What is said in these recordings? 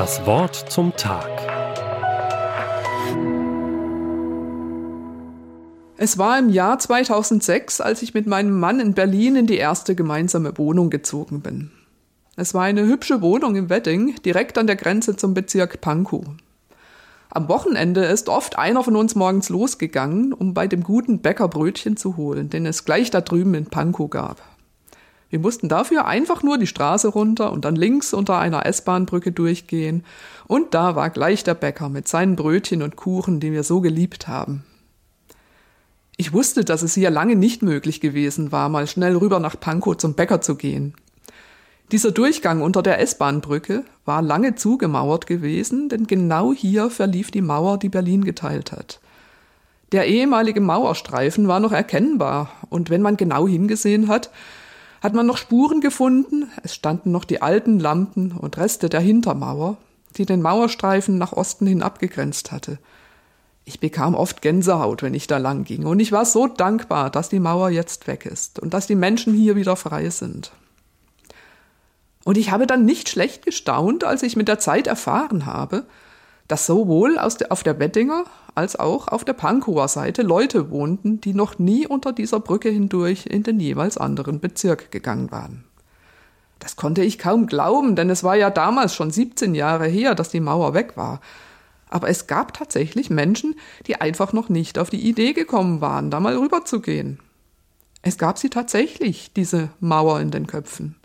Das Wort zum Tag. Es war im Jahr 2006, als ich mit meinem Mann in Berlin in die erste gemeinsame Wohnung gezogen bin. Es war eine hübsche Wohnung im Wedding, direkt an der Grenze zum Bezirk Pankow. Am Wochenende ist oft einer von uns morgens losgegangen, um bei dem guten Bäcker Brötchen zu holen, den es gleich da drüben in Pankow gab. Wir mussten dafür einfach nur die Straße runter und dann links unter einer S-Bahn-Brücke durchgehen. Und da war gleich der Bäcker mit seinen Brötchen und Kuchen, die wir so geliebt haben. Ich wusste, dass es hier lange nicht möglich gewesen war, mal schnell rüber nach Pankow zum Bäcker zu gehen. Dieser Durchgang unter der S-Bahn-Brücke war lange zugemauert gewesen, denn genau hier verlief die Mauer, die Berlin geteilt hat. Der ehemalige Mauerstreifen war noch erkennbar, und wenn man genau hingesehen hat, hat man noch Spuren gefunden, es standen noch die alten Lampen und Reste der Hintermauer, die den Mauerstreifen nach Osten hin abgegrenzt hatte. Ich bekam oft Gänsehaut, wenn ich da lang ging, und ich war so dankbar, dass die Mauer jetzt weg ist und dass die Menschen hier wieder frei sind. Und ich habe dann nicht schlecht gestaunt, als ich mit der Zeit erfahren habe, dass sowohl der, auf der Wettinger als auch auf der Pankower Seite Leute wohnten, die noch nie unter dieser Brücke hindurch in den jeweils anderen Bezirk gegangen waren. Das konnte ich kaum glauben, denn es war ja damals schon 17 Jahre her, dass die Mauer weg war. Aber es gab tatsächlich Menschen, die einfach noch nicht auf die Idee gekommen waren, da mal rüberzugehen. Es gab sie tatsächlich, diese Mauer in den Köpfen.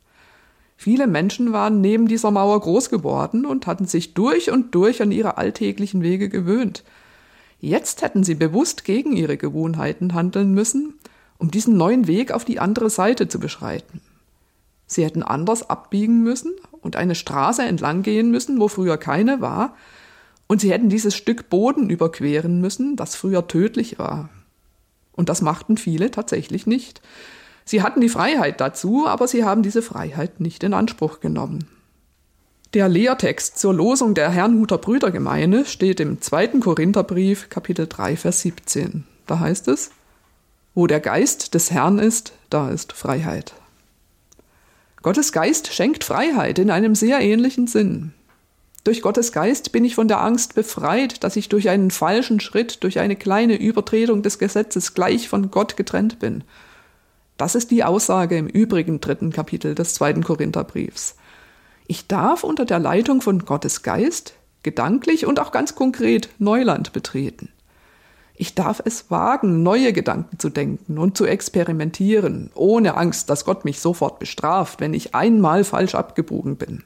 Viele Menschen waren neben dieser Mauer groß geworden und hatten sich durch und durch an ihre alltäglichen Wege gewöhnt. Jetzt hätten sie bewusst gegen ihre Gewohnheiten handeln müssen, um diesen neuen Weg auf die andere Seite zu beschreiten. Sie hätten anders abbiegen müssen und eine Straße entlang gehen müssen, wo früher keine war, und sie hätten dieses Stück Boden überqueren müssen, das früher tödlich war. Und das machten viele tatsächlich nicht. Sie hatten die Freiheit dazu, aber sie haben diese Freiheit nicht in Anspruch genommen. Der Lehrtext zur Losung der Herrnhuter Brüdergemeine steht im zweiten Korintherbrief, Kapitel 3, Vers 17. Da heißt es, wo der Geist des Herrn ist, da ist Freiheit. Gottes Geist schenkt Freiheit in einem sehr ähnlichen Sinn. Durch Gottes Geist bin ich von der Angst befreit, dass ich durch einen falschen Schritt, durch eine kleine Übertretung des Gesetzes gleich von Gott getrennt bin das ist die Aussage im übrigen dritten Kapitel des zweiten Korintherbriefs. Ich darf unter der Leitung von Gottes Geist gedanklich und auch ganz konkret Neuland betreten. Ich darf es wagen, neue Gedanken zu denken und zu experimentieren, ohne Angst, dass Gott mich sofort bestraft, wenn ich einmal falsch abgebogen bin.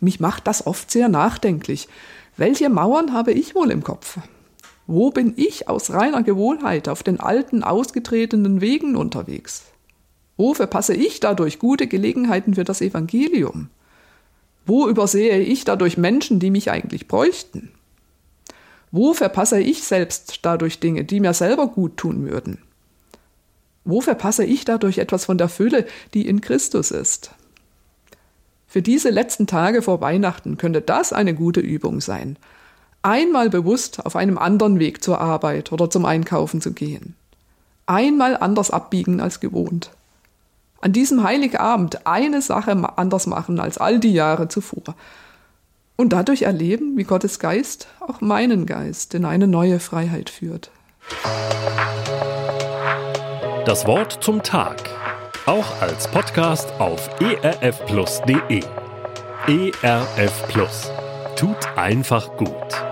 Mich macht das oft sehr nachdenklich. Welche Mauern habe ich wohl im Kopf? Wo bin ich aus reiner Gewohnheit auf den alten, ausgetretenen Wegen unterwegs? Wo verpasse ich dadurch gute Gelegenheiten für das Evangelium? Wo übersehe ich dadurch Menschen, die mich eigentlich bräuchten? Wo verpasse ich selbst dadurch Dinge, die mir selber gut tun würden? Wo verpasse ich dadurch etwas von der Fülle, die in Christus ist? Für diese letzten Tage vor Weihnachten könnte das eine gute Übung sein, einmal bewusst auf einem anderen Weg zur Arbeit oder zum Einkaufen zu gehen. Einmal anders abbiegen als gewohnt. An diesem Heiligabend eine Sache anders machen als all die Jahre zuvor. Und dadurch erleben, wie Gottes Geist auch meinen Geist in eine neue Freiheit führt. Das Wort zum Tag. Auch als Podcast auf erfplus.de. ERF Plus. Tut einfach gut.